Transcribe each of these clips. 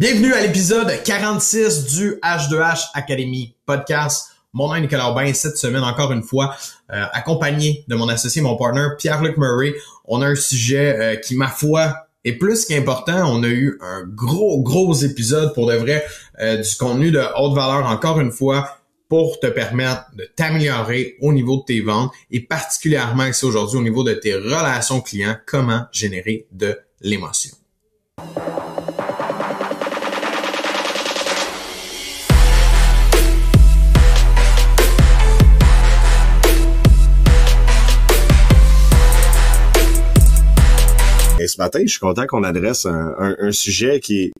Bienvenue à l'épisode 46 du H2H Academy podcast. Mon nom est Nicolas Aubin cette semaine, encore une fois, euh, accompagné de mon associé, mon partner Pierre-Luc Murray. On a un sujet euh, qui, ma foi, est plus qu'important. On a eu un gros, gros épisode pour de vrai euh, du contenu de haute valeur, encore une fois, pour te permettre de t'améliorer au niveau de tes ventes et particulièrement ici aujourd'hui au niveau de tes relations clients, comment générer de l'émotion. Matin, je suis content qu'on adresse un, sujet qui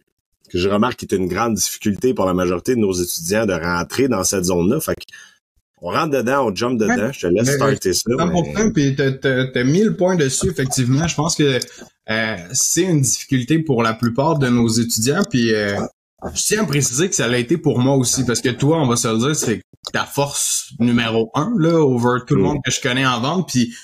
que je remarque qui est une grande difficulté pour la majorité de nos étudiants de rentrer dans cette zone-là. Fait on rentre dedans, on jump dedans. je te laisse starter ça. 100%, puis t'as mis le point dessus, effectivement. Je pense que euh, c'est une difficulté pour la plupart de nos étudiants. Puis euh, je tiens à préciser que ça l'a été pour moi aussi, parce que toi, on va se le dire, c'est ta force numéro un, là, over tout le mm. monde que je connais en vente. Puis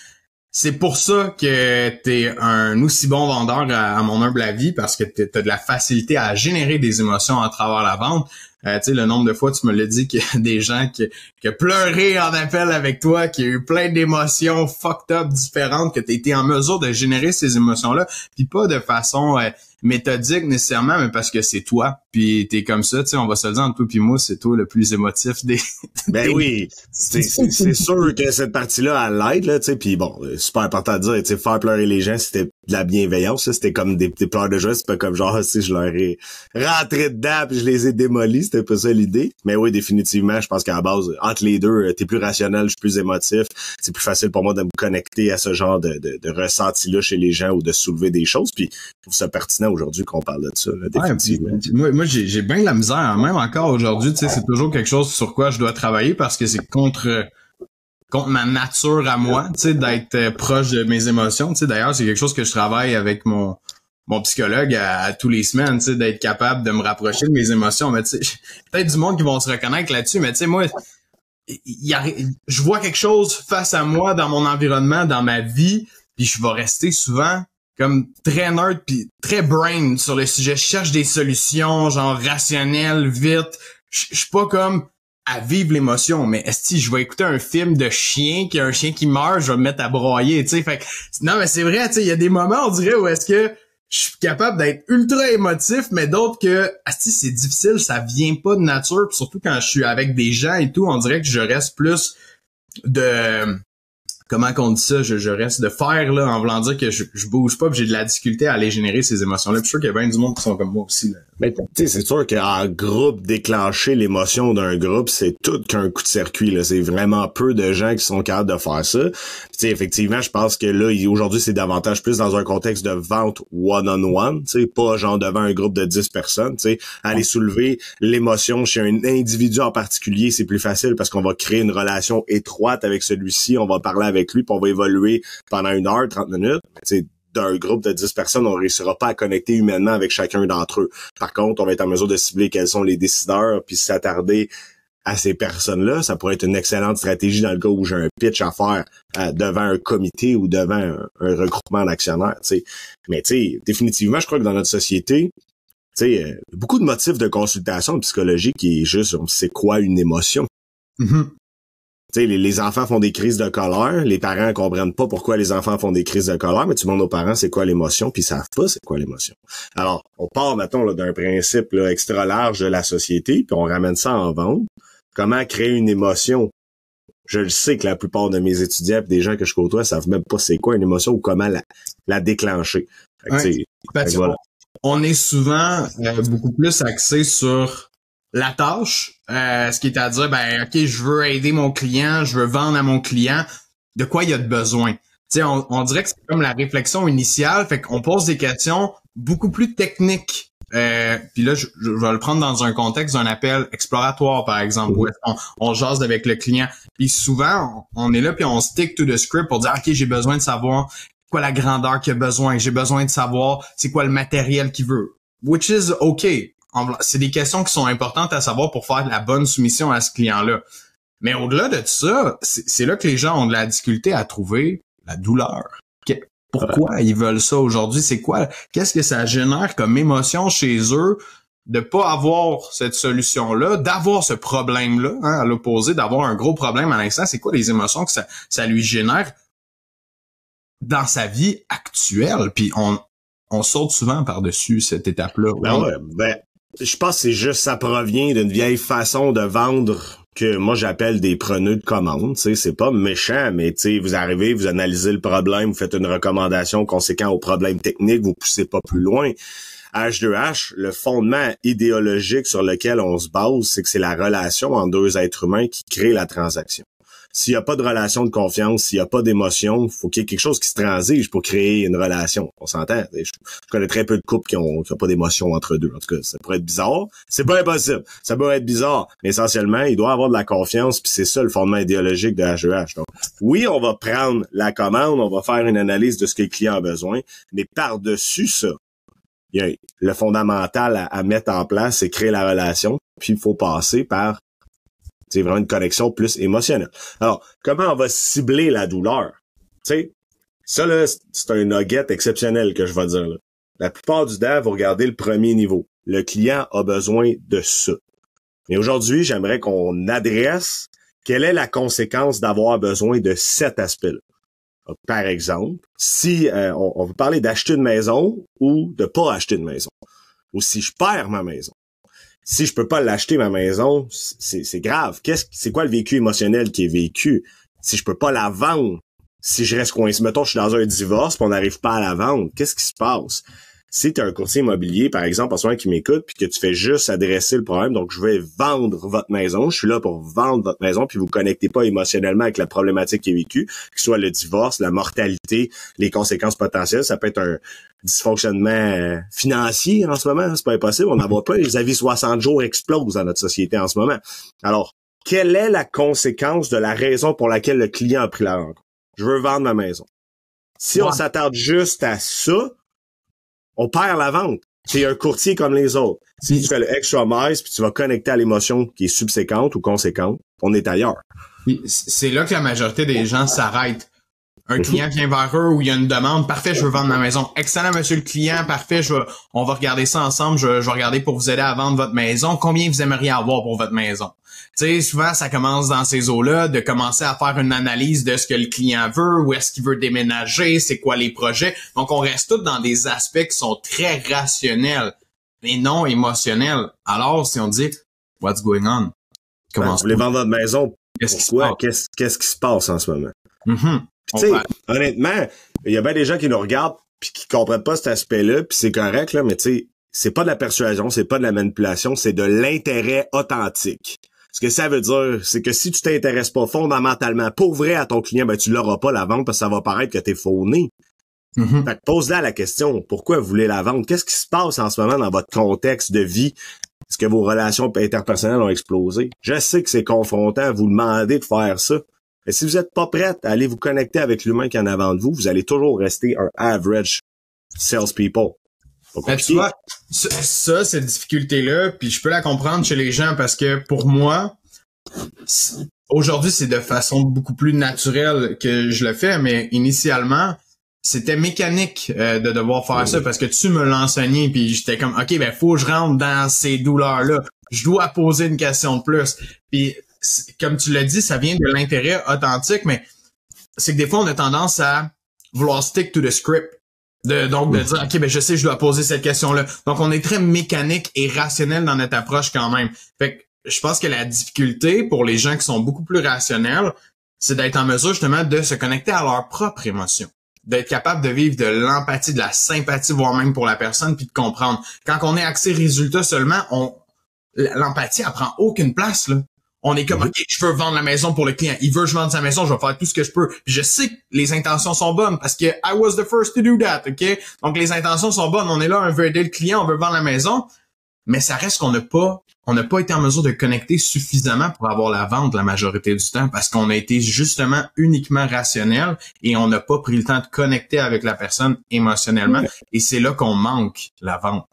c'est pour ça que t'es un aussi bon vendeur à, mon humble avis parce que t'as de la facilité à générer des émotions à travers la vente. Euh, tu sais, le nombre de fois, tu me l'as dit qu'il y a des gens qui, qui ont pleuré en appel avec toi, qui ont eu plein d'émotions fucked up différentes, que tu été en mesure de générer ces émotions-là, puis pas de façon euh, méthodique nécessairement, mais parce que c'est toi, puis t'es comme ça, tu sais, on va se le dire entre toi puis moi, c'est toi le plus émotif des... ben oui, c'est sûr que cette partie-là, elle l'aide, là, tu sais, puis bon, super important de dire, tu sais, faire pleurer les gens, c'était de la bienveillance, c'était comme des, des pleurs de joie, c'est pas comme genre, si je leur ai rentré dedans puis je les ai démolis, c'était pas ça l'idée. Mais oui, définitivement, je pense qu'à la base, entre les deux, t'es plus rationnel, je suis plus émotif, c'est plus facile pour moi de me connecter à ce genre de, de, de ressenti-là chez les gens ou de soulever des choses, puis je trouve ça pertinent aujourd'hui qu'on parle de ça, définitivement. moi, moi j'ai bien de la misère, hein. même encore aujourd'hui, tu sais, c'est toujours quelque chose sur quoi je dois travailler parce que c'est contre contre ma nature à moi, tu sais, d'être euh, proche de mes émotions. Tu sais, d'ailleurs, c'est quelque chose que je travaille avec mon mon psychologue à, tous les semaines, tu sais, d'être capable de me rapprocher de mes émotions. Mais tu sais, peut-être du monde qui vont se reconnaître là-dessus, mais tu sais, moi, y a, je vois quelque chose face à moi dans mon environnement, dans ma vie, puis je vais rester souvent comme très nerd puis très brain sur le sujet. Je cherche des solutions, genre rationnelles, vite. Je suis pas comme à vivre l'émotion, mais est-ce que je vais écouter un film de chien, qui a un chien qui meurt, je vais me mettre à broyer, tu sais, fait non, mais c'est vrai, tu sais, il y a des moments, on dirait, où est-ce que je suis capable d'être ultra émotif, mais d'autres que, si c'est difficile, ça vient pas de nature, surtout quand je suis avec des gens et tout, on dirait que je reste plus de, comment qu'on dit ça, je, reste de faire là en voulant dire que je, je bouge pas, j'ai de la difficulté à aller générer ces émotions-là. je suis sûr qu'il y a bien du monde qui sont comme moi aussi. Là. Mais tu sais, c'est sûr qu'en groupe, déclencher l'émotion d'un groupe, c'est tout qu'un coup de circuit. Là. C'est vraiment peu de gens qui sont capables de faire ça. Tu effectivement, je pense que là, aujourd'hui, c'est davantage plus dans un contexte de vente one-on-one, tu sais, pas genre devant un groupe de 10 personnes. Tu sais, aller soulever l'émotion chez un individu en particulier, c'est plus facile parce qu'on va créer une relation étroite avec celui-ci, on va parler avec lui, puis on va évoluer pendant une heure, 30 minutes. Tu sais, d'un groupe de 10 personnes, on réussira pas à connecter humainement avec chacun d'entre eux. Par contre, on va être en mesure de cibler quels sont les décideurs, puis s'attarder à ces personnes-là, ça pourrait être une excellente stratégie dans le cas où j'ai un pitch à faire euh, devant un comité ou devant un, regroupement d'actionnaires. Mais tu définitivement, je crois que dans notre société, tu euh, beaucoup de motifs de consultation psychologique qui est juste, c'est quoi une émotion? Les, les, enfants font des crises de colère, les parents comprennent pas pourquoi les enfants font des crises de colère, mais tu demandes aux parents c'est quoi l'émotion, puis ils savent pas c'est quoi l'émotion. Alors, on part, mettons, d'un principe là, extra large de la société, puis on ramène ça en vente. Comment créer une émotion? Je le sais que la plupart de mes étudiants et des gens que je côtoie savent même pas c'est quoi une émotion ou comment la, la déclencher. on est souvent euh, beaucoup plus axé sur la tâche, euh, ce qui est à dire, ben, OK, je veux aider mon client, je veux vendre à mon client, de quoi il a de besoin? Tu on, on dirait que c'est comme la réflexion initiale, fait qu'on pose des questions beaucoup plus techniques. Euh, puis là, je, vais le prendre dans un contexte d'un appel exploratoire, par exemple, où on, on jase avec le client. Puis souvent, on, est là, puis on stick to the script pour dire, OK, j'ai besoin de savoir quoi la grandeur qu'il a besoin, j'ai besoin de savoir c'est quoi le matériel qu'il veut. Which is OK c'est des questions qui sont importantes à savoir pour faire la bonne soumission à ce client-là. Mais au-delà de ça, c'est là que les gens ont de la difficulté à trouver la douleur. Pourquoi ils veulent ça aujourd'hui? C'est quoi? Qu'est-ce que ça génère comme émotion chez eux de pas avoir cette solution-là, d'avoir ce problème-là, hein, à l'opposé, d'avoir un gros problème à l'instant, c'est quoi les émotions que ça, ça lui génère dans sa vie actuelle? Puis on, on saute souvent par-dessus cette étape-là. Ben ouais, ben, je pense que c'est juste, ça provient d'une vieille façon de vendre que moi j'appelle des preneux de commandes, c'est pas méchant, mais vous arrivez, vous analysez le problème, vous faites une recommandation conséquente au problème technique, vous poussez pas plus loin. H2H, le fondement idéologique sur lequel on se base, c'est que c'est la relation entre deux êtres humains qui crée la transaction. S'il n'y a pas de relation de confiance, s'il n'y a pas d'émotion, faut qu'il y ait quelque chose qui se transige pour créer une relation. On s'entend? Je, connais très peu de couples qui ont, pas d'émotion entre deux. En tout cas, ça pourrait être bizarre. C'est pas impossible. Ça pourrait être bizarre. Mais essentiellement, il doit avoir de la confiance, puis c'est ça le fondement idéologique de HEH. Donc, oui, on va prendre la commande, on va faire une analyse de ce que le client a besoin, mais par-dessus ça, il y a le fondamental à, à mettre en place, c'est créer la relation, puis il faut passer par c'est vraiment une connexion plus émotionnelle. Alors, comment on va cibler la douleur? Tu sais, ça, là, c'est un nugget exceptionnel que je vais dire. Là. La plupart du temps, vous regardez le premier niveau. Le client a besoin de ça. Mais aujourd'hui, j'aimerais qu'on adresse quelle est la conséquence d'avoir besoin de cet aspect-là. Par exemple, si euh, on, on veut parler d'acheter une maison ou de pas acheter une maison, ou si je perds ma maison, si je peux pas l'acheter ma maison, c'est grave. Qu'est-ce c'est quoi le vécu émotionnel qui est vécu? Si je peux pas la vendre, si je reste coincé, mettons je suis dans un divorce, puis on n'arrive pas à la vendre, qu'est-ce qui se passe? Si tu es un courtier immobilier, par exemple, en ce moment qui m'écoute, puis que tu fais juste adresser le problème, donc je vais vendre votre maison, je suis là pour vendre votre maison, puis vous connectez pas émotionnellement avec la problématique qui est vécue, que ce soit le divorce, la mortalité, les conséquences potentielles, ça peut être un dysfonctionnement euh, financier en ce moment, c'est pas impossible, on n'en voit pas, les avis 60 jours explosent dans notre société en ce moment. Alors, quelle est la conséquence de la raison pour laquelle le client a pris la rencontre? Je veux vendre ma maison. Si on s'attarde juste à ça, on perd la vente. C'est un courtier comme les autres. Si tu fais le extra miles puis tu vas connecter à l'émotion qui est subséquente ou conséquente, on est ailleurs. C'est là que la majorité des gens s'arrêtent. Un client vient vers eux où il y a une demande. Parfait, je veux vendre ma maison. Excellent, monsieur le client. Parfait, je on va regarder ça ensemble. Je, je vais regarder pour vous aider à vendre votre maison. Combien vous aimeriez avoir pour votre maison? Tu sais, souvent, ça commence dans ces eaux-là, de commencer à faire une analyse de ce que le client veut, où est-ce qu'il veut déménager, c'est quoi les projets. Donc, on reste tous dans des aspects qui sont très rationnels, mais non émotionnels. Alors, si on dit, what's going on? Comment ben, vous voulez vendre votre maison? Pourquoi? Qu'est-ce Qu'est-ce qui se passe en ce moment? Mm-hmm. Tu sais, honnêtement, il y a bien des gens qui nous regardent puis qui comprennent pas cet aspect-là, puis c'est correct, là, mais tu sais, c'est pas de la persuasion, c'est pas de la manipulation, c'est de l'intérêt authentique. Ce que ça veut dire, c'est que si tu t'intéresses pas fondamentalement, pour vrai à ton client, ben tu l'auras pas la vente parce que ça va paraître que t'es fauné. Mm Fait que pose-la la question, pourquoi vous voulez la vendre? Qu'est-ce qui se passe en ce moment dans votre contexte de vie? Est-ce que vos relations interpersonnelles ont explosé? Je sais que c'est confrontant à vous demander de faire ça. Mais si vous n'êtes pas prête à aller vous connecter avec l'humain qui en a avant de vous, vous allez toujours rester un average salespeople. Ben, tu vois, ça, cette difficulté-là, puis je peux la comprendre chez les gens parce que pour moi, aujourd'hui, c'est de façon beaucoup plus naturelle que je le fais, mais initialement, c'était mécanique euh, de devoir faire ça parce que tu me l'enseignais puis j'étais comme OK ben faut que je rentre dans ces douleurs là. Je dois poser une question de plus. Puis comme tu l'as dit, ça vient de l'intérêt authentique mais c'est que des fois on a tendance à vouloir stick to the script. De, donc, de dire, OK, ben, je sais, je dois poser cette question-là. Donc, on est très mécanique et rationnel dans notre approche quand même. Fait que, je pense que la difficulté pour les gens qui sont beaucoup plus rationnels, c'est d'être en mesure, justement, de se connecter à leur propre émotion. D'être capable de vivre de l'empathie, de la sympathie, voire même pour la personne, puis de comprendre. Quand on est axé résultat seulement, on, l'empathie, elle prend aucune place, là. On est comme, mhm. OK, je veux vendre la maison pour le client. Il veut que je vende sa maison, je vais faire tout ce que je peux. je sais que les intentions sont bonnes parce que I was the first to do that, OK? Donc, les intentions sont bonnes. On est là, on veut aider le client, on veut vendre la maison. Mais ça reste qu'on n'a pas, on n'a pas été en mesure de connecter suffisamment pour avoir la vente la majorité du temps parce qu'on a été justement uniquement rationnel et on n'a pas pris le temps de connecter avec la personne émotionnellement. Et c'est là qu'on manque la vente.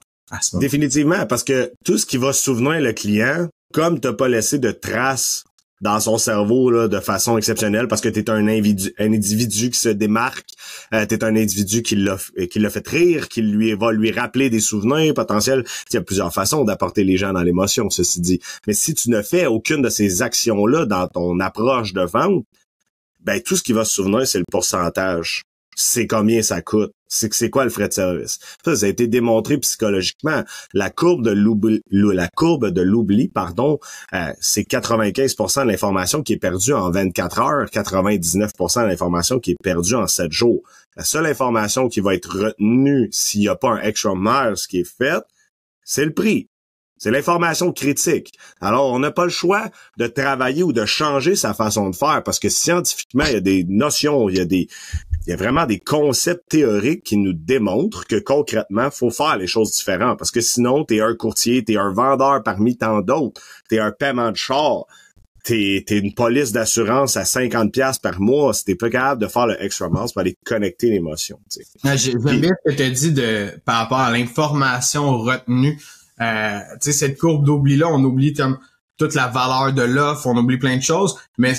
Définitivement, parce que tout ce qui va souvenir le client, comme t'as pas laissé de traces dans son cerveau là, de façon exceptionnelle parce que tu un individu, un individu qui se démarque, euh, tu un individu qui l'a qui l'a fait rire, qui lui va lui rappeler des souvenirs potentiels. Il y a plusieurs façons d'apporter les gens dans l'émotion, ceci dit. Mais si tu ne fais aucune de ces actions-là dans ton approche de vente, ben tout ce qui va se souvenir, c'est le pourcentage c'est combien ça coûte, c'est c'est quoi le frais de service? Ça, ça a été démontré psychologiquement. La courbe de l'oubli, la courbe de l'oubli, pardon, euh, c'est 95% de l'information qui est perdue en 24 heures, 99% de l'information qui est perdue en 7 jours. La seule information qui va être retenue s'il n'y a pas un extra mile qui est fait, c'est le prix. C'est l'information critique. Alors, on n'a pas le choix de travailler ou de changer sa façon de faire parce que scientifiquement, il y a des notions, il y a des, il y a vraiment des concepts théoriques qui nous démontrent que concrètement, faut faire les choses différentes. Parce que sinon, t'es un courtier, t'es un vendeur parmi tant d'autres, t'es un paiement de char, t'es es une police d'assurance à 50 pièces par mois. Si t'es pas capable de faire le extra mile pour aller connecter l'émotion. J'aime bien ce que tu dit de par rapport à l'information retenue. Euh, tu sais, cette courbe d'oubli-là, on oublie toute la valeur de l'offre, on oublie plein de choses, mais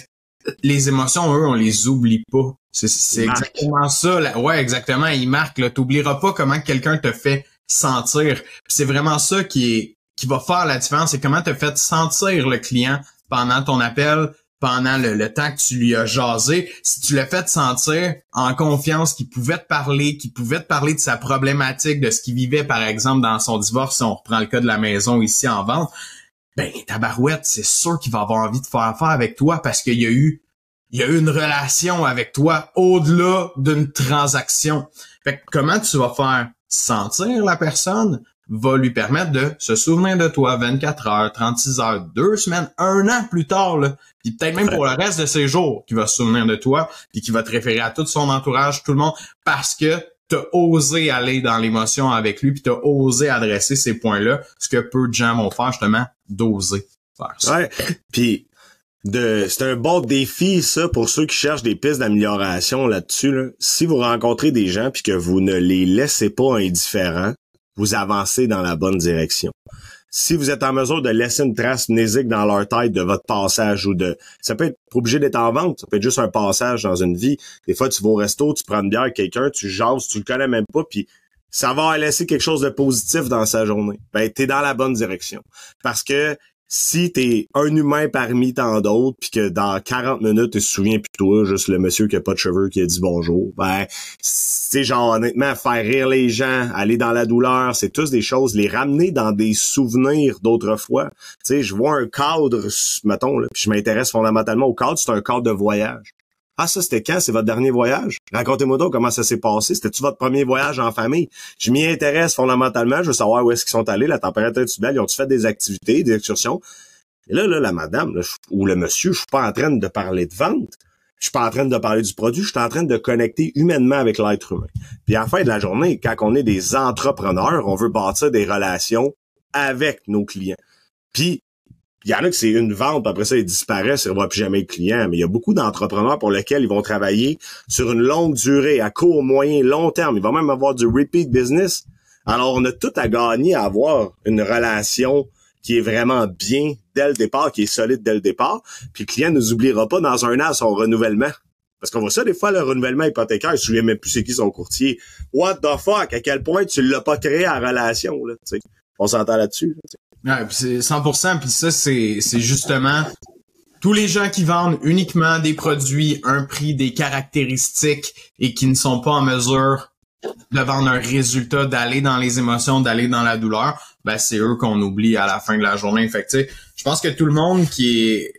les émotions, eux, on les oublie pas. C'est exactement ça. Ouais, exactement. Ils marquent. Tu T'oublieras pas comment quelqu'un te fait sentir. C'est vraiment ça qui est qui va faire la différence. C'est comment te fait sentir le client pendant ton appel, pendant le, temps que tu lui as jasé, si tu l'as fait sentir en confiance qu'il pouvait te parler, qu'il pouvait te parler de sa problématique, de ce qu'il vivait, par exemple, dans son divorce, si on reprend le cas de la maison ici en vente, ben, ta barouette, c'est sûr qu'il va avoir envie de faire affaire avec toi parce qu'il y a eu, il y a eu une relation avec toi au-delà d'une transaction. Fait que comment tu vas faire sentir la personne? va lui permettre de se souvenir de toi 24 heures, 36 heures, deux semaines, un an plus tard, là, puis peut-être même pour le reste de ses jours, qui va se souvenir de toi, puis qui va te référer à tout son entourage, tout le monde, parce que t'as osé aller dans l'émotion avec lui, puis t'as osé adresser ces points-là, ce que peu de gens vont faire justement, d'oser faire ça. Ouais, puis de c'est un bon défi ça pour ceux qui cherchent des pistes d'amélioration là-dessus. Si vous rencontrez des gens puis que vous ne les laissez pas indifférents, vous avancez dans la bonne direction. Si vous êtes en mesure de laisser une trace mnésique dans leur tête de votre passage ou de... Ça peut être obligé d'être en vente, ça peut être juste un passage dans une vie. Des fois, tu vas au resto, tu prends une bière avec quelqu'un, tu jases, tu le connais même pas, puis ça va laisser quelque chose de positif dans sa journée. Ben, t'es dans la bonne direction. Parce que si t'es un humain parmi tant d'autres, puis que dans 40 minutes, tu te souviens plus toi, juste le monsieur qui a pas de cheveux qui a dit bonjour, ben, c'est genre, honnêtement, faire rire les gens, aller dans la douleur, c'est tous des choses, les ramener dans des souvenirs d'autrefois. Tu sais, je vois un cadre, mettons, puis je m'intéresse fondamentalement au cadre, c'est un cadre de voyage. Ah, ça, c'était quand? C'est votre dernier voyage? Racontez-moi donc comment ça s'est passé. C'était-tu votre premier voyage en famille? Je m'y intéresse fondamentalement. Je veux savoir où est-ce qu'ils sont allés. La température est belle? Ils ont-tu fait des activités, des excursions? Et là, là, la madame, ou le monsieur, je suis pas en train de parler de vente. Je suis pas en train de parler du produit. Je suis en train de connecter humainement avec l'être humain. Puis à la fin de la journée, quand on est des entrepreneurs, on veut bâtir des relations avec nos clients. Puis il y en a que c'est une vente, après ça, ils disparaissent, ils ne plus jamais le client. Mais il y a beaucoup d'entrepreneurs pour lesquels ils vont travailler sur une longue durée, à court, moyen, long terme. Ils vont même avoir du repeat business. Alors, on a tout à gagner à avoir une relation qui est vraiment bien dès le départ, qui est solide dès le départ. Puis le client ne nous oubliera pas dans un an son renouvellement. Parce qu'on voit ça des fois, le renouvellement hypothécaire, il se souvient même plus c'est qui son courtier. What the fuck? À quel point tu l'as pas créé en relation, là, On s'entend là-dessus. Ouais, c'est 100%, puis ça, c'est, c'est justement tous les gens qui vendent uniquement des produits, un prix, des caractéristiques et qui ne sont pas en mesure de vendre un résultat, d'aller dans les émotions, d'aller dans la douleur, ben c'est eux qu'on oublie à la fin de la journée. Fait que, je pense que tout le monde qui est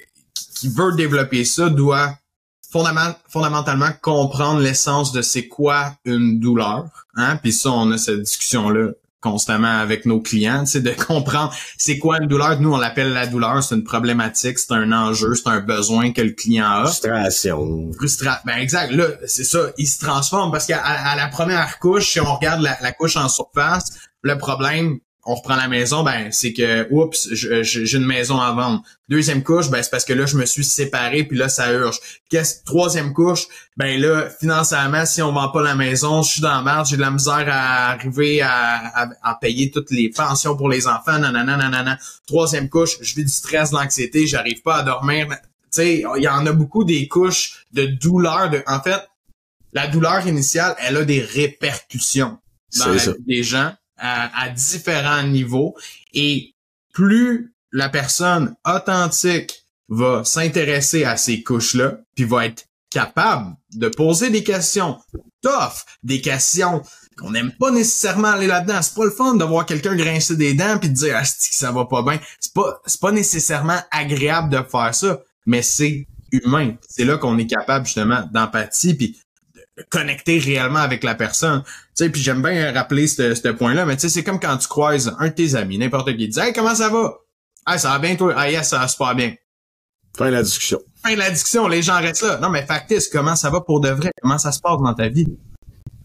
qui veut développer ça doit fondamentalement comprendre l'essence de c'est quoi une douleur. Hein? Puis ça, on a cette discussion-là constamment avec nos clients, c'est de comprendre c'est quoi une douleur. Nous, on l'appelle la douleur, c'est une problématique, c'est un enjeu, c'est un besoin que le client a. Frustration. Frustration. Ben exact. Là, c'est ça. Il se transforme parce qu'à à la première couche, si on regarde la couche en surface, le problème, on reprend la maison, ben c'est que oups, j'ai une maison à vendre. Deuxième couche, ben c'est parce que là je me suis séparé puis là ça urge. Qu'est-ce troisième couche, ben là financièrement si on vend pas la maison, je suis dans la merde, j'ai de la misère à arriver à, à, payer toutes les pensions pour les enfants, nanana nanana. Troisième couche, je vis du stress, de l'anxiété, j'arrive pas à dormir. Tu sais, il y en a beaucoup des couches de douleur. De, en fait, la douleur initiale, elle a des répercussions dans la vie des gens à, différents niveaux. Et plus la personne authentique va s'intéresser à ces couches-là, puis va être capable de poser des questions tough, des questions qu'on n'aime pas nécessairement aller là-dedans. C'est pas le fun de voir quelqu'un grincer des dents puis de dire ah, que ça va pas bien? C'est pas c'est pas nécessairement agréable de faire ça, mais c'est humain. C'est là qu'on est capable justement d'empathie puis connecter réellement avec la personne. Tu sais, puis j'aime bien rappeler ce point-là, mais tu sais, c'est comme quand tu croises un de tes amis, n'importe qui, dit Hey, comment ça va? Ah, ça va bien, toi? Ah, yes, ça va super bien. Fin de la discussion. Fin de la discussion, les gens restent là. Non, mais factice, comment ça va pour de vrai? Comment ça se passe dans ta vie?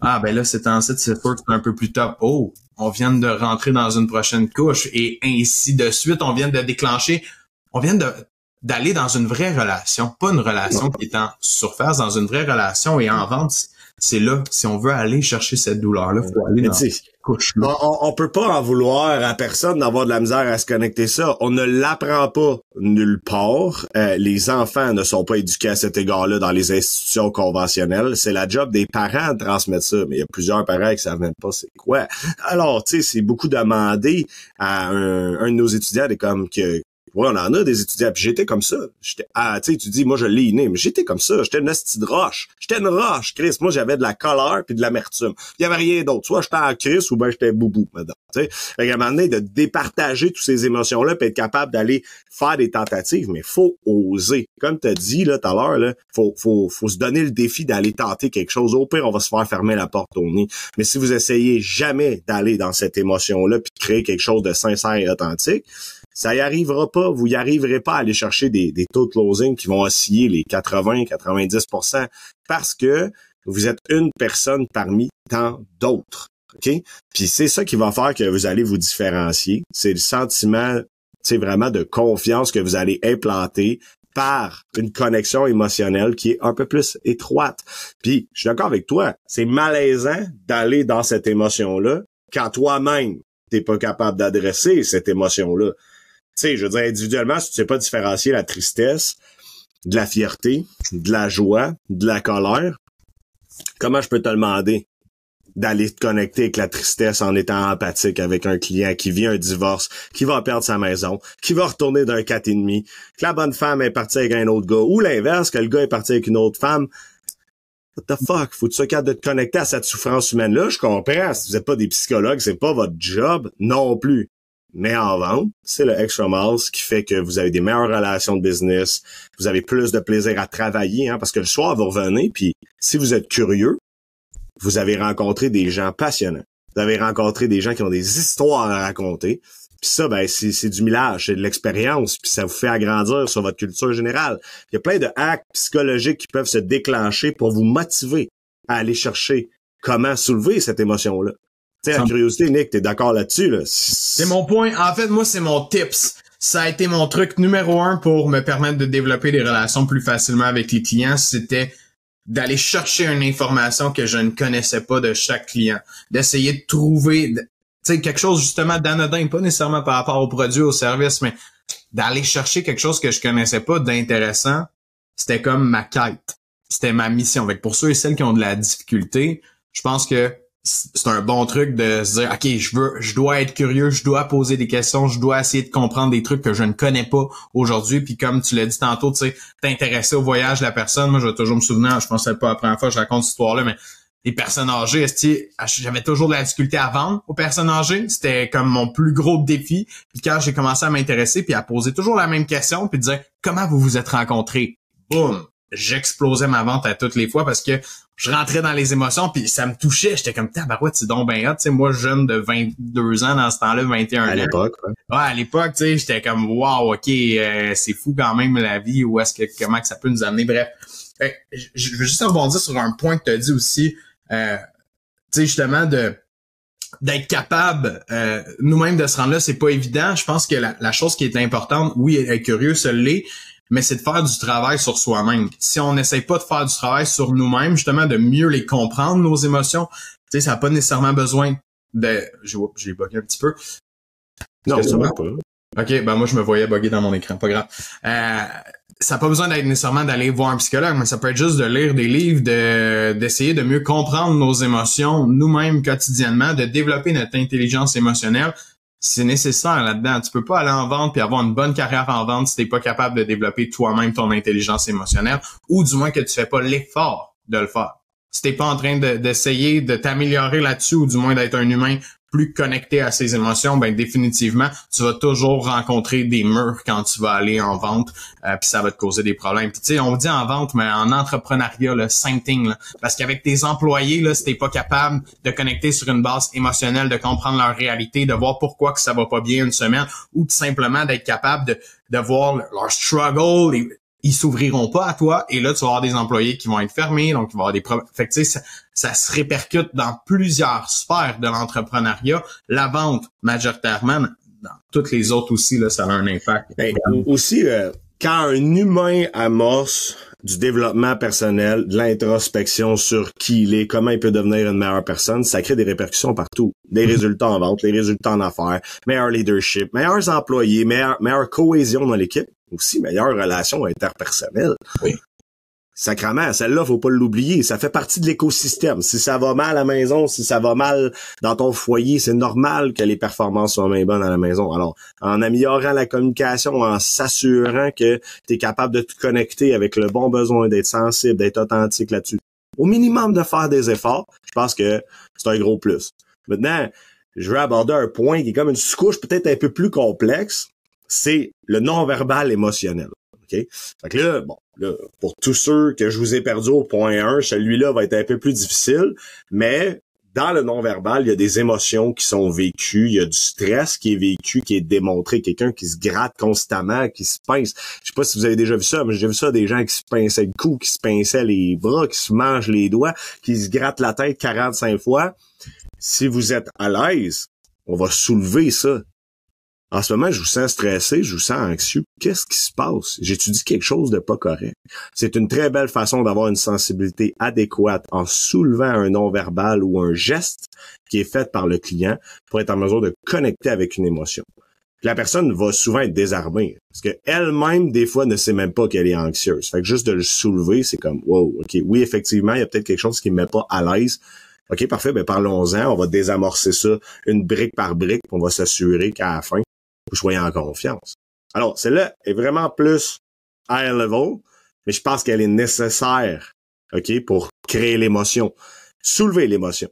Ah, ben là, c'est en c'est sûr que c'est un peu plus top. Oh, on vient de rentrer dans une prochaine couche et ainsi de suite. On vient de déclencher, on vient de d'aller dans une vraie relation, pas une relation qui est en surface, dans une vraie relation et en vente c'est là, si on veut aller chercher cette douleur-là, faut aller dans cette. On, on, peut pas en vouloir à personne d'avoir de la misère à se connecter ça. On ne l'apprend pas nulle part. Euh, les enfants ne sont pas éduqués à cet égard-là dans les institutions conventionnelles. C'est la job des parents de transmettre ça, mais il y a plusieurs parents qui savent même pas c'est quoi. Alors, tu sais, c'est beaucoup demandé à un, un de nos étudiants, des comme que Ouais, on en a des étudiants. Puis j'étais comme ça. J'étais, ah, tu sais, tu dis, moi, je l'ai inné, mais j'étais comme ça. J'étais une hostie de roche. J'étais une roche, Chris. Moi, j'avais de la colère puis de l'amertume. Il y avait rien d'autre. Soit j'étais en Chris ou ben j'étais boubou, madame. Tu sais, fait qu'à un moment donné, de départager toutes ces émotions-là puis être capable d'aller faire des tentatives, mais faut oser. Comme tu as dit, là, tout à l'heure, là, faut, faut, faut se donner le défi d'aller tenter quelque chose. Au pire, on va se faire fermer la porte au nez. Mais si vous essayez jamais d'aller dans cette émotion-là puis de créer quelque chose de sincère et authentique, ça y arrivera pas. Vous y arriverez pas à aller chercher des, taux de closing qui vont osciller les 80-90% parce que vous êtes une personne parmi tant d'autres. OK? Puis c'est ça qui va faire que vous allez vous différencier. C'est le sentiment, c'est vraiment de confiance que vous allez implanter par une connexion émotionnelle qui est un peu plus étroite. Puis, je suis d'accord avec toi, c'est malaisant d'aller dans cette émotion-là quand toi-même, t'es pas capable d'adresser cette émotion-là sais, je veux dire, individuellement, si tu sais pas différencier la tristesse, de la fierté, de la joie, de la colère, comment je peux te demander d'aller te connecter avec la tristesse en étant empathique avec un client qui vit un divorce, qui va perdre sa maison, qui va retourner d'un quatre et demi, que la bonne femme est partie avec un autre gars, ou l'inverse, que le gars est parti avec une autre femme? What the fuck? Faut-tu sois capable de te connecter à cette souffrance humaine-là? Je comprends. Si vous n'êtes pas des psychologues, c'est pas votre job non plus mais en vente, c'est le extra miles qui fait que vous avez des meilleures relations de business, vous avez plus de plaisir à travailler, hein, parce que le soir, vous revenez, puis si vous êtes curieux, vous avez rencontré des gens passionnants. Vous avez rencontré des gens qui ont des histoires à raconter. Puis ça, ben, c'est du millage, c'est de l'expérience, puis ça vous fait agrandir sur votre culture générale. Il y a plein de hacks psychologiques qui peuvent se déclencher pour vous motiver à aller chercher comment soulever cette émotion-là. Tu sais, la curiosité, Nick, t'es d'accord là-dessus, là? C'est mon point. En fait, moi, c'est mon tips. Ça a été mon truc numéro un pour me permettre de développer des relations plus facilement avec les clients. C'était d'aller chercher une information que je ne connaissais pas de chaque client. D'essayer de trouver, tu quelque chose justement d'anodin, pas nécessairement par rapport au produit, au service, mais d'aller chercher quelque chose que je connaissais pas d'intéressant. C'était comme ma quête. C'était ma mission. Avec pour ceux et celles qui ont de la difficulté, je pense que c'est un bon truc de se dire ok je veux je dois être curieux je dois poser des questions je dois essayer de comprendre des trucs que je ne connais pas aujourd'hui. Puis comme tu l'as dit tantôt tu sais t'intéresser au voyage de la personne moi je vais toujours me souvenir je pensais pas la première fois que je raconte cette histoire là mais les personnes âgées j'avais toujours de la difficulté à vendre aux personnes âgées? C'était comme mon plus gros défi. Puis quand j'ai commencé à m'intéresser puis à poser toujours la même question puis dire comment vous vous êtes rencontrés? Boum j'explosais ma vente à toutes les fois parce que je rentrais dans les émotions puis ça me touchait. J'étais comme tabarouette c'est donc ben tu sais moi jeune de 22 ans dans ce temps-là 21 ans à l'époque ouais. à l'époque tu sais j'étais comme wow ok euh, c'est fou quand même la vie où est-ce que comment que ça peut nous amener. Bref. Je veux juste rebondir sur un point que tu as dit aussi euh, tu sais justement de d'être capable euh, nous-mêmes de se rendre là c'est pas évident. Je pense que la, la chose qui est importante oui être curieux se l'est mais c'est de faire du travail sur soi-même. Si on n'essaye pas de faire du travail sur nous-mêmes, justement, de mieux les comprendre, nos émotions, tu sais, ça n'a pas nécessairement besoin de... J'ai bugué un petit peu. Non, ça va pas. OK, ben moi je me voyais bugger dans mon écran, pas grave. Euh, ça n'a pas besoin d'être nécessairement d'aller voir un psychologue, mais ça peut être juste de lire des livres, de d'essayer de mieux comprendre nos émotions nous-mêmes quotidiennement, de développer notre intelligence émotionnelle. C'est nécessaire là-dedans. Tu peux pas aller en vente puis avoir une bonne carrière en vente si t'es pas capable de développer toi-même ton intelligence émotionnelle, ou du moins que tu fais pas l'effort de le faire. Si t'es pas en train d'essayer de t'améliorer là-dessus, ou du moins d'être un humain plus connecté à ses émotions, ben définitivement, tu vas toujours rencontrer des murs quand tu vas aller en vente, euh, puis ça va te causer des problèmes. tu sais, on dit en vente, mais en entrepreneuriat, le same thing. Là, parce qu'avec tes employés, là, si t'es pas capable de connecter sur une base émotionnelle, de comprendre leur réalité, de voir pourquoi que ça va pas bien une semaine, ou tout simplement d'être capable de, de voir leur struggle, ils s'ouvriront pas à toi et là tu vas avoir des employés qui vont être fermés donc il va avoir des problèmes fait que, ça, ça se répercute dans plusieurs sphères de l'entrepreneuriat la vente majoritairement dans toutes les autres aussi là ça a un impact ben, aussi euh, quand un humain amorce du développement personnel, de l'introspection sur qui il est, comment il peut devenir une meilleure personne, ça crée des répercussions partout. Des mhm. résultats en vente, des résultats en affaires, meilleur leadership, meilleurs employés, meilleure, meilleure cohésion dans l'équipe aussi meilleure relation interpersonnelle. Oui. Sacrement, celle-là, faut pas l'oublier. Ça fait partie de l'écosystème. Si ça va mal à la maison, si ça va mal dans ton foyer, c'est normal que les performances soient moins bonnes à la maison. Alors, en améliorant la communication, en s'assurant que tu es capable de te connecter avec le bon besoin, d'être sensible, d'être authentique là-dessus. Au minimum de faire des efforts, je pense que c'est un gros plus. Maintenant, je veux aborder un point qui est comme une sous-couche peut-être un peu plus complexe, c'est le non-verbal émotionnel. OK? Fait que là, bon, là, pour tous ceux que je vous ai perdus au point 1, celui-là va être un peu plus difficile, mais dans le non-verbal, il y a des émotions qui sont vécues, il y a du stress qui est vécu, qui est démontré, quelqu'un qui se gratte constamment, qui se pince. Je sais pas si vous avez déjà vu ça, mais j'ai vu ça des gens qui se pinçaient le cou, qui se pinçaient les bras, qui se mangent les doigts, qui se grattent la tête 45 fois. Si vous êtes à l'aise, on va soulever ça. En ce moment, je vous sens stressé, je vous sens anxieux. Qu'est-ce qui se passe? J'étudie quelque chose de pas correct? C'est une très belle façon d'avoir une sensibilité adéquate en soulevant un non-verbal ou un geste qui est fait par le client pour être en mesure de connecter avec une émotion. la personne va souvent être désarmée parce qu'elle-même, des fois, ne sait même pas qu'elle est anxieuse. Fait que juste de le soulever, c'est comme, wow, OK, oui, effectivement, il y a peut-être quelque chose qui me met pas à l'aise. OK, parfait, ben parlons-en, on va désamorcer ça une brique par brique, on va s'assurer qu'à la fin, vous soyez en confiance. Alors, celle-là est vraiment plus high level, mais je pense qu'elle est nécessaire, OK, pour créer l'émotion. Soulever l'émotion.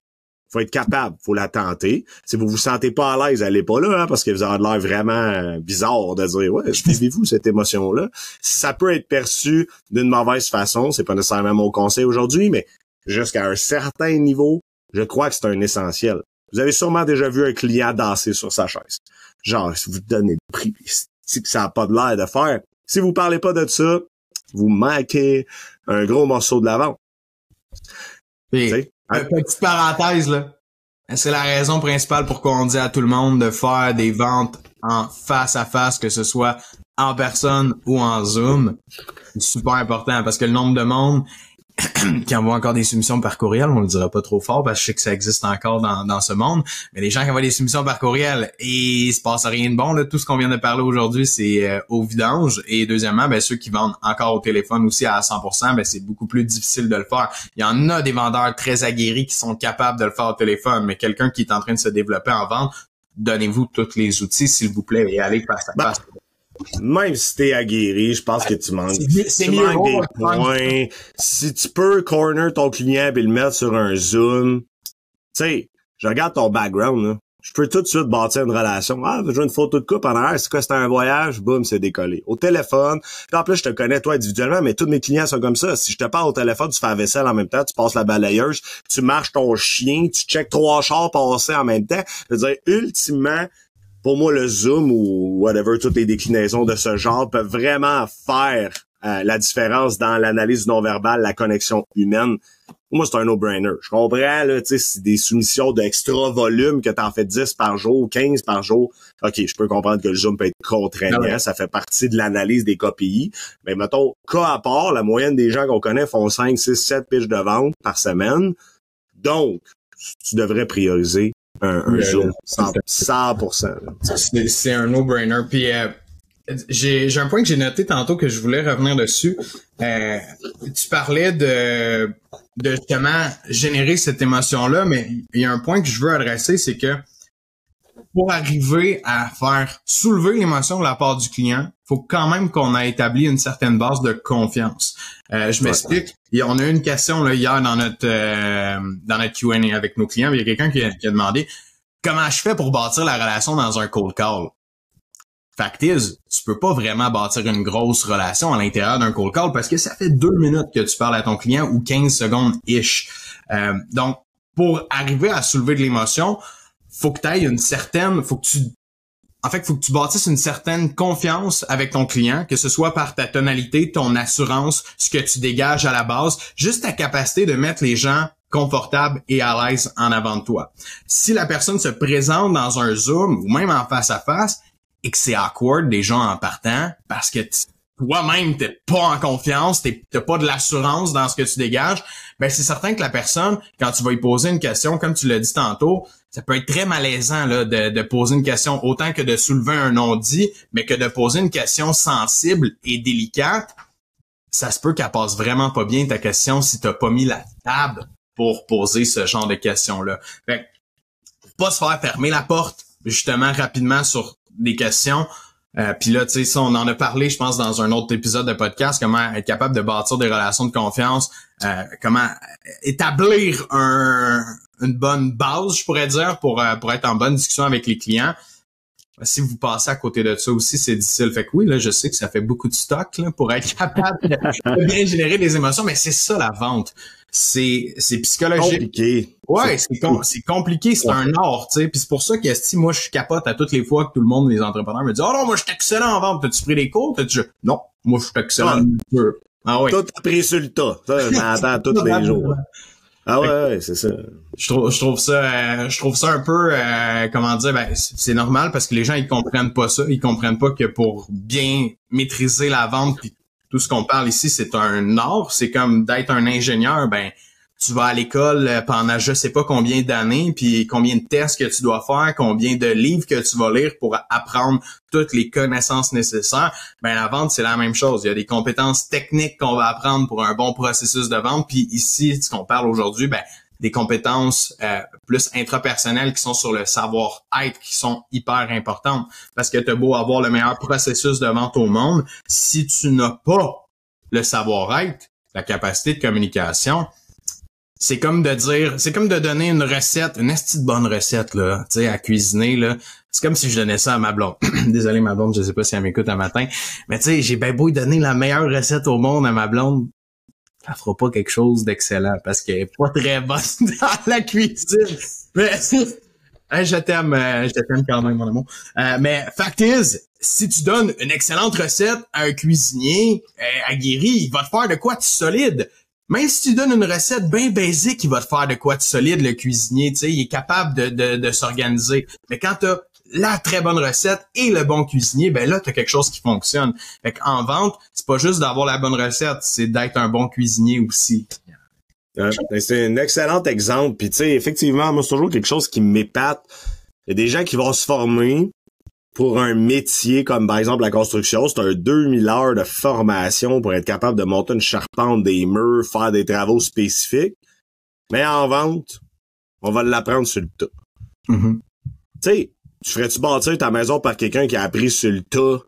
Faut être capable, faut la tenter. Si vous vous sentez pas à l'aise, allez pas là, hein, parce que vous avez l'air vraiment bizarre de dire, ouais, vivez-vous cette émotion-là. Ça peut être perçu d'une mauvaise façon, c'est pas nécessairement mon conseil aujourd'hui, mais jusqu'à un certain niveau, je crois que c'est un essentiel. Vous avez sûrement déjà vu un client danser sur sa chaise. Genre, si vous donnez le prix, si ça n'a pas de l'air de faire. Si vous parlez pas de ça, vous manquez un gros morceau de la vente. Puis, petite parenthèse, là. C'est la raison principale pourquoi on dit à tout le monde de faire des ventes en face à face, que ce soit en personne ou en Zoom. C'est super important parce que le nombre de monde qui envoient encore des soumissions par courriel, on le dira pas trop fort parce que je sais que ça existe encore dans, dans ce monde, mais les gens qui envoient des soumissions par courriel et il se passe rien de bon, là, tout ce qu'on vient de parler aujourd'hui, c'est euh, au vidange. Et deuxièmement, ben, ceux qui vendent encore au téléphone aussi à 100%, ben, c'est beaucoup plus difficile de le faire. Il y en a des vendeurs très aguerris qui sont capables de le faire au téléphone, mais quelqu'un qui est en train de se développer en vente, donnez-vous tous les outils, s'il vous plaît, et allez face à bah, face même si t'es aguerri, je pense que tu manques, tu manques des points. Si tu peux corner ton client et le mettre sur un zoom, tu sais, je regarde ton background, là. Je peux tout de suite bâtir une relation. Ah, je veux une photo de coupe en arrière. C'est quoi, c'était un voyage? Boum, c'est décollé. Au téléphone. Puis en plus, je te connais toi individuellement, mais tous mes clients sont comme ça. Si je te parle au téléphone, tu fais la vaisselle en même temps, tu passes la balayeuse, tu marches ton chien, tu checkes trois chars passer en même temps. Je veux dire, ultimement, pour moi, le Zoom ou whatever, toutes les déclinaisons de ce genre peuvent vraiment faire euh, la différence dans l'analyse non-verbale, la connexion humaine. Pour moi, c'est un no-brainer. Je comprends, là, tu sais, c'est des soumissions d'extra volume que tu en fais 10 par jour, 15 par jour. OK, je peux comprendre que le Zoom peut être contraignant. Ah ça fait partie de l'analyse des KPI. Mais mettons, cas à part, la moyenne des gens qu'on connaît font 5, 6, 7 piches de vente par semaine. Donc, tu devrais prioriser un, un Zoom. 100%. C'est un no-brainer. Puis euh, j'ai un point que j'ai noté tantôt que je voulais revenir dessus. Euh, tu parlais de, de justement générer cette émotion-là, mais il y a un point que je veux adresser, c'est que pour arriver à faire soulever l'émotion de la part du client, faut quand même qu'on ait établi une certaine base de confiance. Euh, je m'explique. On a eu une question là, hier dans notre euh, dans notre Q&A avec nos clients. Il y a quelqu'un qui, qui, a demandé comment je fais pour bâtir la relation dans un cold call? Fact is, tu peux pas vraiment bâtir une grosse relation à l'intérieur d'un cold call parce que ça fait deux minutes que tu parles à ton client ou 15 secondes ish. Euh, donc, pour arriver à soulever de l'émotion, faut que tu aies une certaine, faut que tu en fait, faut que tu bâtisses une certaine confiance avec ton client, que ce soit par ta tonalité, ton assurance, ce que tu dégages à la base, juste ta capacité de mettre les gens confortables et à l'aise en avant de toi. Si la personne se présente dans un Zoom ou même en face à face, et que c'est awkward des gens en partant parce que toi-même t'es pas en confiance, t'as pas de l'assurance dans ce que tu dégages, ben c'est certain que la personne, quand tu vas lui poser une question, comme tu l'as dit tantôt, ça peut être très malaisant là, de, de poser une question autant que de soulever un non-dit, mais que de poser une question sensible et délicate. Ça se peut qu'elle passe vraiment pas bien ta question si t'as pas mis la table pour poser ce genre de questions-là. Fait pas se faire fermer la porte justement rapidement sur des questions. Euh, Puis là, tu sais, on en a parlé, je pense, dans un autre épisode de podcast, comment être capable de bâtir des relations de confiance, euh, comment établir un, une bonne base, je pourrais dire, pour, euh, pour être en bonne discussion avec les clients. Si vous passez à côté de ça aussi, c'est difficile. Fait que oui, là, je sais que ça fait beaucoup de stock là, pour être capable de bien générer des émotions, mais c'est ça la vente c'est c'est psychologique. Compliqué. Ouais, c'est compliqué, c'est un art, tu sais. Puis c'est pour ça que si moi je capote à toutes les fois que tout le monde, les entrepreneurs me disent "Oh non, moi je suis excellent en vente, t'as-tu pris des cours? T'as-tu Non, moi je suis excellent. Ah, ah ouais. Tout appris sur le tas. Ça, tous les jours. Ah ouais, ouais c'est ça. Je trouve, je trouve ça, euh, je trouve ça un peu, euh, comment dire, ben, c'est normal parce que les gens ils comprennent pas ça, ils comprennent pas que pour bien maîtriser la vente puis tout ce qu'on parle ici, c'est un art. C'est comme d'être un ingénieur. Ben, tu vas à l'école euh, pendant je sais pas combien d'années, puis combien de tests que tu dois faire, combien de livres que tu vas lire pour apprendre toutes les connaissances nécessaires. Ben la vente c'est la même chose. Il y a des compétences techniques qu'on va apprendre pour un bon processus de vente. Puis ici, ce qu'on parle aujourd'hui, ben des compétences euh, plus intrapersonnelles qui sont sur le savoir-être qui sont hyper importantes. Parce que tu beau avoir le meilleur processus de vente au monde, si tu n'as pas le savoir-être, la capacité de communication, c'est comme de dire, c'est comme de donner une recette, une de bonne recette là, tu sais, à cuisiner là. C'est comme si je donnais ça à ma blonde. Désolé ma blonde, je sais pas si elle m'écoute un matin, mais tu sais, j'ai bien beau donner la meilleure recette au monde à ma blonde, elle fera pas quelque chose d'excellent parce qu'elle est pas très bonne dans la cuisine. Mais je t'aime, euh, je t'aime quand même, mon amour. Euh, mais fact is, si tu donnes une excellente recette à un cuisinier euh, aguerri, il va te faire de quoi de solide. Même si tu donnes une recette bien basique, il va te faire de quoi de solide, le cuisinier, tu sais, il est capable de, de, s'organiser. Mais quand t'as la très bonne recette et le bon cuisinier, ben là, tu as quelque chose qui fonctionne. Fait en vente, c'est pas juste d'avoir la bonne recette, c'est d'être un bon cuisinier aussi. Ben, c'est un excellent exemple. Puis tu sais, effectivement, moi, c'est toujours quelque chose qui m'épate. Il y a des gens qui vont se former pour un métier comme par exemple la construction, c'est un 2000 heures de formation pour être capable de monter une charpente, des murs, faire des travaux spécifiques. Mais en vente, on va l'apprendre sur le tas. Mm-hmm. Tu sais, tu ferais-tu bâtir ta maison par quelqu'un qui a appris sur le tas?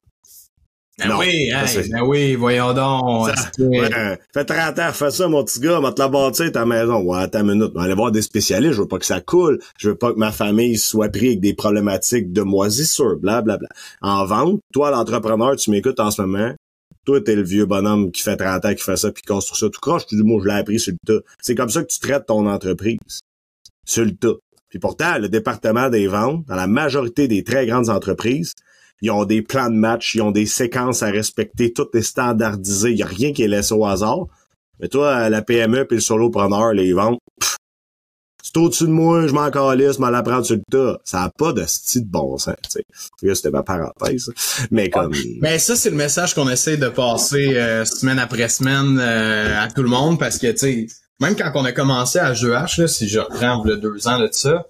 Ben oui, ben oui, voyons donc. Fais 30 ans, fais ça, mon petit gars, va te la bâtir ta maison. Ouais, ta minute. Allez voir des spécialistes, je veux pas que ça coule. Je veux pas que ma famille soit prise avec des problématiques de moisissure, blablabla. En vente, toi, l'entrepreneur, tu m'écoutes en ce moment. Toi, t'es le vieux bonhomme qui fait 30 ans, qui fait ça, puis qui construit ça tout croche. Tu dis, moi, je l'ai appris sur le tas. C'est comme ça que tu traites ton entreprise. Sur le tas. Puis pourtant, le département des ventes, dans la majorité des très grandes entreprises, ils ont des plans de match, ils ont des séquences à respecter, tout est standardisé, il n'y a rien qui est laissé au hasard. Mais toi, la PME puis le solopreneur, les ventes, c'est au-dessus de moi, je m'en calisse, m'en l'apprendre sur le tas. Ça n'a pas de style de bon sens, tu sais. C'était ma parenthèse. Mais comme... Mais ça, c'est le message qu'on essaie de passer euh, semaine après semaine euh, à tout le monde parce que, tu sais, même quand on a commencé à GH, là, si je reprends le deux ans de ça,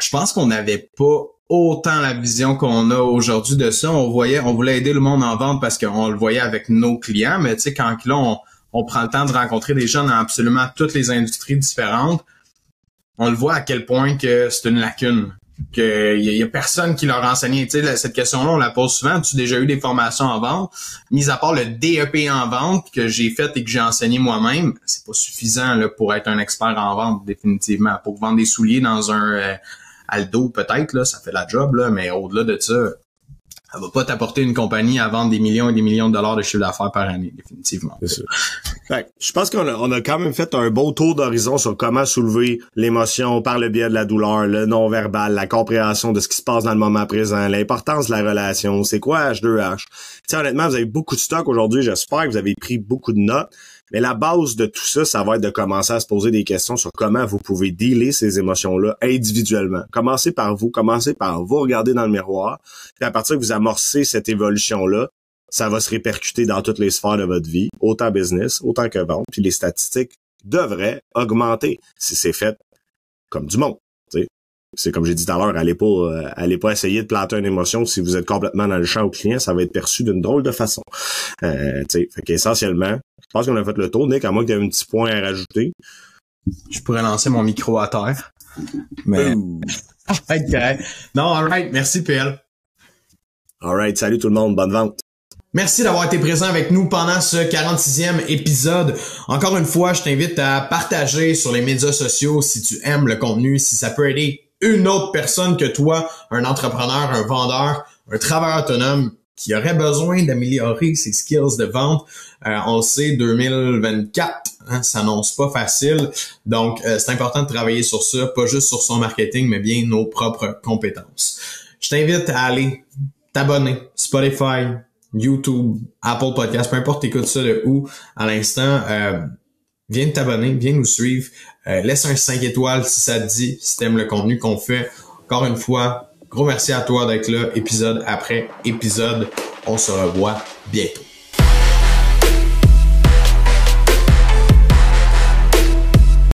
je pense qu'on n'avait pas autant la vision qu'on a aujourd'hui de ça. On voyait, on voulait aider le monde en vente parce qu'on le voyait avec nos clients, mais tu sais, quand là, on, on prend le temps de rencontrer des gens dans absolument toutes les industries différentes, on le voit à quel point que c'est une lacune. Qu'il y, y, a personne qui leur enseigne. Tu sais, cette question-là, on la pose souvent. Tu as déjà eu des formations en vente? Mis à part le DEP en vente que j'ai fait et que j'ai enseigné moi-même, c'est pas suffisant là, pour être un expert en vente, définitivement. Pour vendre des souliers dans un euh, Aldo, peut-être, là, ça fait la job, là, mais au-delà de ça, ça va pas t'apporter une compagnie à vendre des millions et des millions de dollars de chiffre d'affaires par année, définitivement. C'est je pense qu'on a, on a quand même fait un beau tour d'horizon sur comment soulever l'émotion par le biais de la douleur, le non-verbal, la compréhension de ce qui se passe dans le moment présent, l'importance de la relation, c'est quoi H2H. T'sais, honnêtement, vous avez beaucoup de stock aujourd'hui, j'espère que vous avez pris beaucoup de notes. Mais la base de tout ça, ça va être de commencer à se poser des questions sur comment vous pouvez dealer ces émotions-là individuellement. Commencez par vous, commencez par vous regarder dans le miroir. Puis à partir que vous amorcez cette évolution-là, ça va se répercuter dans toutes les sphères de votre vie, autant business, autant que vente. Puis les statistiques devraient augmenter si c'est fait comme du monde c'est comme j'ai dit tout à l'heure, allez pas, euh, allez pas essayer de planter une émotion si vous êtes complètement dans le champ au client, ça va être perçu d'une drôle de façon. Euh, fait qu'essentiellement, je pense qu'on a fait le tour. Nick, à moins que tu aies un petit point à rajouter. Je pourrais lancer mon micro à terre. Mais. non, alright. Merci, PL. Alright. Salut tout le monde. Bonne vente. Merci d'avoir été présent avec nous pendant ce 46e épisode. Encore une fois, je t'invite à partager sur les médias sociaux si tu aimes le contenu, si ça peut aider une autre personne que toi, un entrepreneur, un vendeur, un travailleur autonome qui aurait besoin d'améliorer ses skills de vente. Euh, on le sait, 2024 hein, s'annonce pas facile. Donc, euh, c'est important de travailler sur ça, pas juste sur son marketing, mais bien nos propres compétences. Je t'invite à aller t'abonner. Spotify, YouTube, Apple Podcast, peu importe écoute ça de où à l'instant. Euh, viens t'abonner, viens nous suivre. Euh, laisse un 5 étoiles si ça te dit, si t'aimes le contenu qu'on fait. Encore une fois, gros merci à toi d'être là, épisode après épisode. On se revoit bientôt.